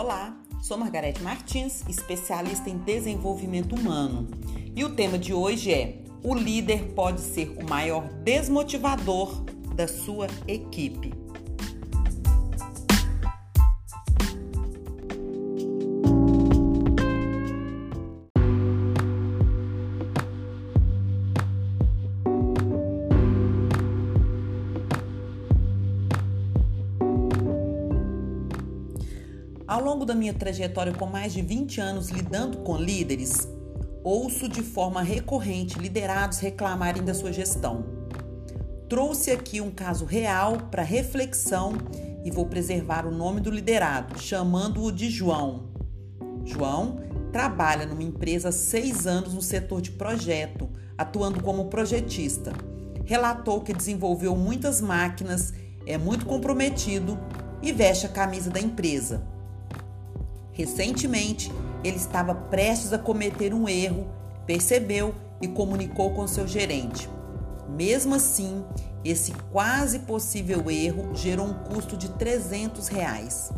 Olá, sou Margarete Martins, especialista em desenvolvimento humano. E o tema de hoje é: o líder pode ser o maior desmotivador da sua equipe. Ao longo da minha trajetória com mais de 20 anos lidando com líderes, ouço de forma recorrente liderados reclamarem da sua gestão. Trouxe aqui um caso real para reflexão e vou preservar o nome do liderado, chamando-o de João. João trabalha numa empresa há seis anos no setor de projeto, atuando como projetista. Relatou que desenvolveu muitas máquinas, é muito comprometido e veste a camisa da empresa Recentemente, ele estava prestes a cometer um erro, percebeu e comunicou com seu gerente. Mesmo assim, esse quase possível erro gerou um custo de 300 reais.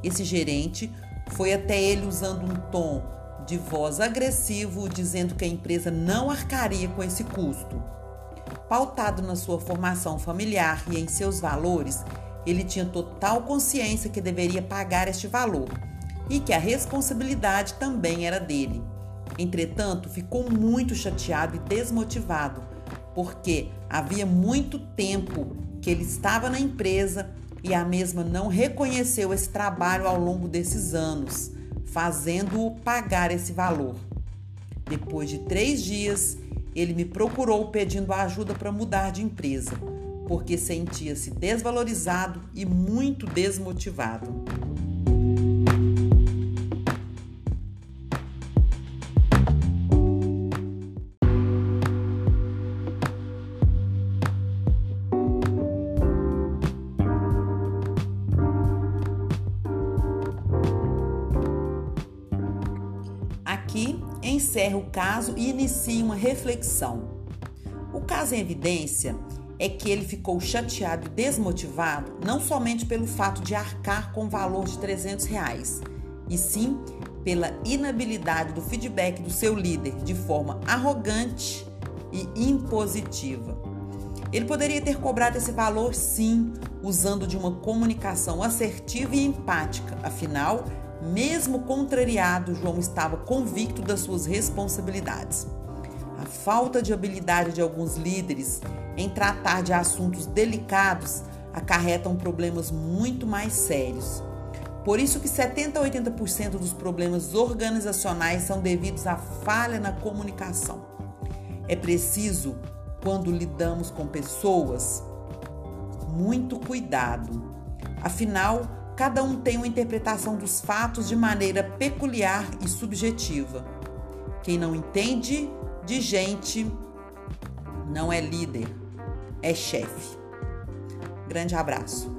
Esse gerente foi até ele usando um tom de voz agressivo, dizendo que a empresa não arcaria com esse custo. Pautado na sua formação familiar e em seus valores, ele tinha total consciência que deveria pagar este valor e que a responsabilidade também era dele. Entretanto, ficou muito chateado e desmotivado, porque havia muito tempo que ele estava na empresa e a mesma não reconheceu esse trabalho ao longo desses anos, fazendo-o pagar esse valor. Depois de três dias, ele me procurou pedindo ajuda para mudar de empresa, porque sentia-se desvalorizado e muito desmotivado. Aqui encerra o caso e inicia uma reflexão. O caso em evidência é que ele ficou chateado e desmotivado não somente pelo fato de arcar com o valor de 300 reais, e sim pela inabilidade do feedback do seu líder de forma arrogante e impositiva. Ele poderia ter cobrado esse valor sim, usando de uma comunicação assertiva e empática, afinal, mesmo contrariado, João estava convicto das suas responsabilidades. A falta de habilidade de alguns líderes em tratar de assuntos delicados acarretam problemas muito mais sérios. Por isso que 70 a 80% dos problemas organizacionais são devidos à falha na comunicação. É preciso, quando lidamos com pessoas, muito cuidado. Afinal, Cada um tem uma interpretação dos fatos de maneira peculiar e subjetiva. Quem não entende de gente não é líder, é chefe. Grande abraço.